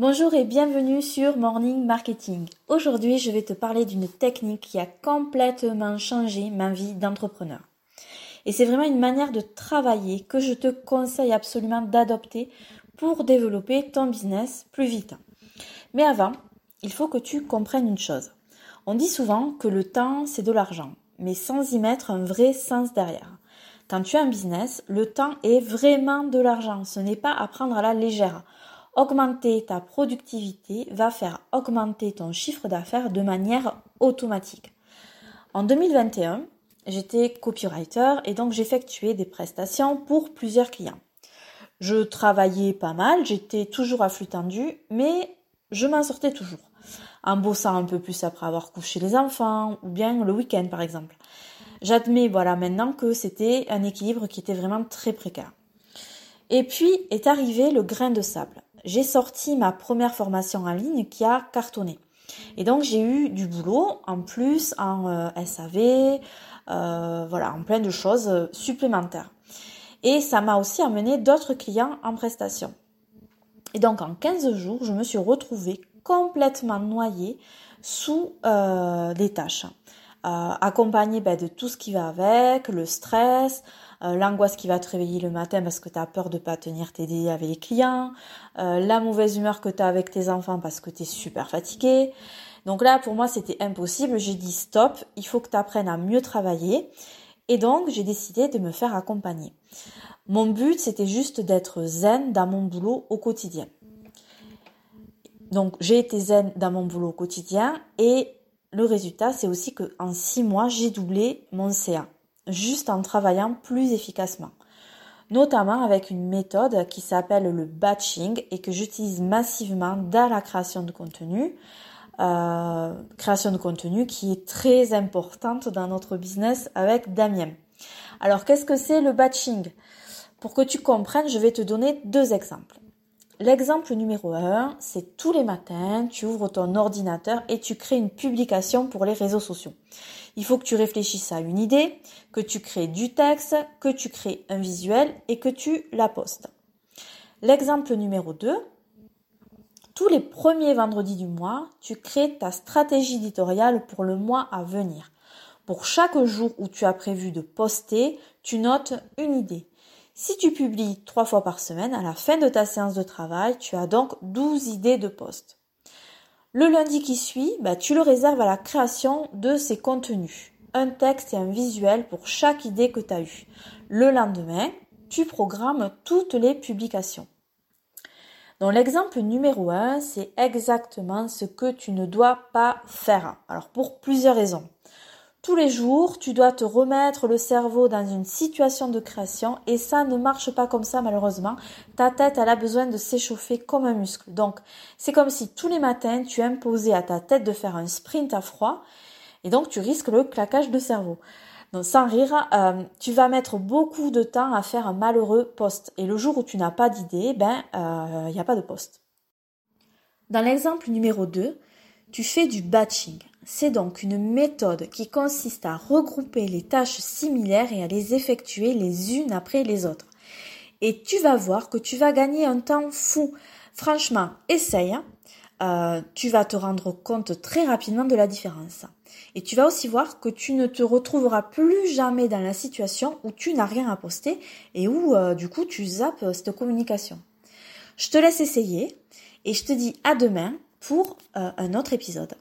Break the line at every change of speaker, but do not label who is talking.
Bonjour et bienvenue sur Morning Marketing. Aujourd'hui, je vais te parler d'une technique qui a complètement changé ma vie d'entrepreneur. Et c'est vraiment une manière de travailler que je te conseille absolument d'adopter pour développer ton business plus vite. Mais avant, il faut que tu comprennes une chose. On dit souvent que le temps, c'est de l'argent, mais sans y mettre un vrai sens derrière. Quand tu as un business, le temps est vraiment de l'argent. Ce n'est pas à prendre à la légère augmenter ta productivité va faire augmenter ton chiffre d'affaires de manière automatique. En 2021, j'étais copywriter et donc j'effectuais des prestations pour plusieurs clients. Je travaillais pas mal, j'étais toujours à flux tendu, mais je m'en sortais toujours. En bossant un peu plus après avoir couché les enfants, ou bien le week-end par exemple. J'admets voilà maintenant que c'était un équilibre qui était vraiment très précaire. Et puis est arrivé le grain de sable j'ai sorti ma première formation en ligne qui a cartonné. Et donc j'ai eu du boulot en plus en euh, SAV, euh, voilà, en plein de choses supplémentaires. Et ça m'a aussi amené d'autres clients en prestation. Et donc en 15 jours, je me suis retrouvée complètement noyée sous euh, des tâches. Euh, accompagnée ben, de tout ce qui va avec, le stress, euh, l'angoisse qui va te réveiller le matin parce que tu as peur de pas tenir tes délais avec les clients, euh, la mauvaise humeur que tu as avec tes enfants parce que tu es super fatigué. Donc là, pour moi, c'était impossible. J'ai dit stop, il faut que tu apprennes à mieux travailler. Et donc, j'ai décidé de me faire accompagner. Mon but, c'était juste d'être zen dans mon boulot au quotidien. Donc, j'ai été zen dans mon boulot au quotidien et le résultat, c'est aussi que en six mois, j'ai doublé mon CA juste en travaillant plus efficacement. Notamment avec une méthode qui s'appelle le batching et que j'utilise massivement dans la création de contenu. Euh, création de contenu qui est très importante dans notre business avec Damien. Alors qu'est-ce que c'est le batching? Pour que tu comprennes, je vais te donner deux exemples. L'exemple numéro 1, c'est tous les matins, tu ouvres ton ordinateur et tu crées une publication pour les réseaux sociaux. Il faut que tu réfléchisses à une idée, que tu crées du texte, que tu crées un visuel et que tu la postes. L'exemple numéro 2, tous les premiers vendredis du mois, tu crées ta stratégie éditoriale pour le mois à venir. Pour chaque jour où tu as prévu de poster, tu notes une idée. Si tu publies trois fois par semaine, à la fin de ta séance de travail, tu as donc 12 idées de poste. Le lundi qui suit, bah, tu le réserves à la création de ces contenus. Un texte et un visuel pour chaque idée que tu as eue. Le lendemain, tu programmes toutes les publications. Donc l'exemple numéro 1, c'est exactement ce que tu ne dois pas faire. Alors pour plusieurs raisons. Tous les jours, tu dois te remettre le cerveau dans une situation de création et ça ne marche pas comme ça malheureusement. Ta tête, elle a besoin de s'échauffer comme un muscle. Donc, c'est comme si tous les matins, tu imposais à ta tête de faire un sprint à froid et donc tu risques le claquage de cerveau. Donc, sans rire, euh, tu vas mettre beaucoup de temps à faire un malheureux poste. Et le jour où tu n'as pas d'idée, ben, il euh, n'y a pas de poste. Dans l'exemple numéro 2, tu fais du batching. C'est donc une méthode qui consiste à regrouper les tâches similaires et à les effectuer les unes après les autres. Et tu vas voir que tu vas gagner un temps fou. Franchement, essaye. Hein. Euh, tu vas te rendre compte très rapidement de la différence. Et tu vas aussi voir que tu ne te retrouveras plus jamais dans la situation où tu n'as rien à poster et où euh, du coup tu zappes cette communication. Je te laisse essayer et je te dis à demain pour euh, un autre épisode.